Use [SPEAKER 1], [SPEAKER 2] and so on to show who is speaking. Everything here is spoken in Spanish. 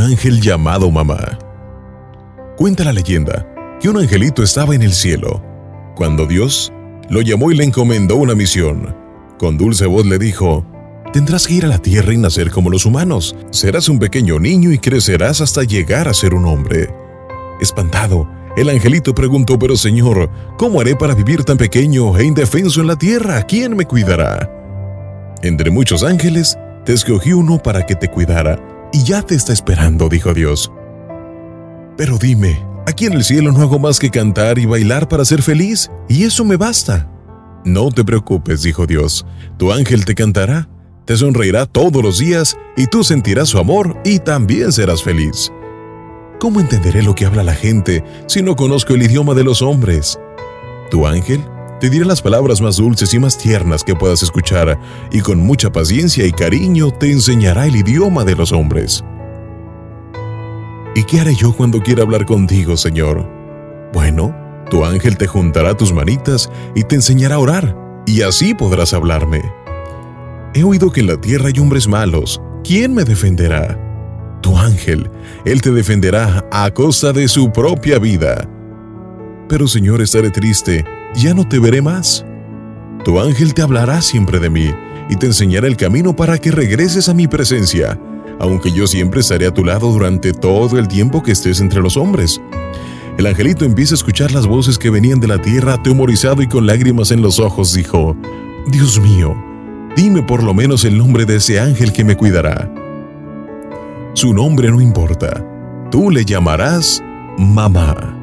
[SPEAKER 1] ángel llamado mamá. Cuenta la leyenda que un angelito estaba en el cielo, cuando Dios lo llamó y le encomendó una misión. Con dulce voz le dijo, Tendrás que ir a la tierra y nacer como los humanos. Serás un pequeño niño y crecerás hasta llegar a ser un hombre. Espantado, el angelito preguntó, pero Señor, ¿cómo haré para vivir tan pequeño e indefenso en la tierra? ¿Quién me cuidará? Entre muchos ángeles, te escogí uno para que te cuidara, y ya te está esperando, dijo Dios. Pero dime, aquí en el cielo no hago más que cantar y bailar para ser feliz, y eso me basta. No te preocupes, dijo Dios, tu ángel te cantará, te sonreirá todos los días, y tú sentirás su amor y también serás feliz. ¿Cómo entenderé lo que habla la gente si no conozco el idioma de los hombres? Tu ángel te dirá las palabras más dulces y más tiernas que puedas escuchar, y con mucha paciencia y cariño te enseñará el idioma de los hombres. ¿Y qué haré yo cuando quiera hablar contigo, Señor? Bueno, tu ángel te juntará tus manitas y te enseñará a orar, y así podrás hablarme. He oído que en la tierra hay hombres malos. ¿Quién me defenderá? Tu ángel, él te defenderá a costa de su propia vida. Pero Señor, estaré triste, ya no te veré más. Tu ángel te hablará siempre de mí y te enseñará el camino para que regreses a mi presencia aunque yo siempre estaré a tu lado durante todo el tiempo que estés entre los hombres. El angelito empieza a escuchar las voces que venían de la tierra, atemorizado y con lágrimas en los ojos, dijo, Dios mío, dime por lo menos el nombre de ese ángel que me cuidará. Su nombre no importa, tú le llamarás mamá.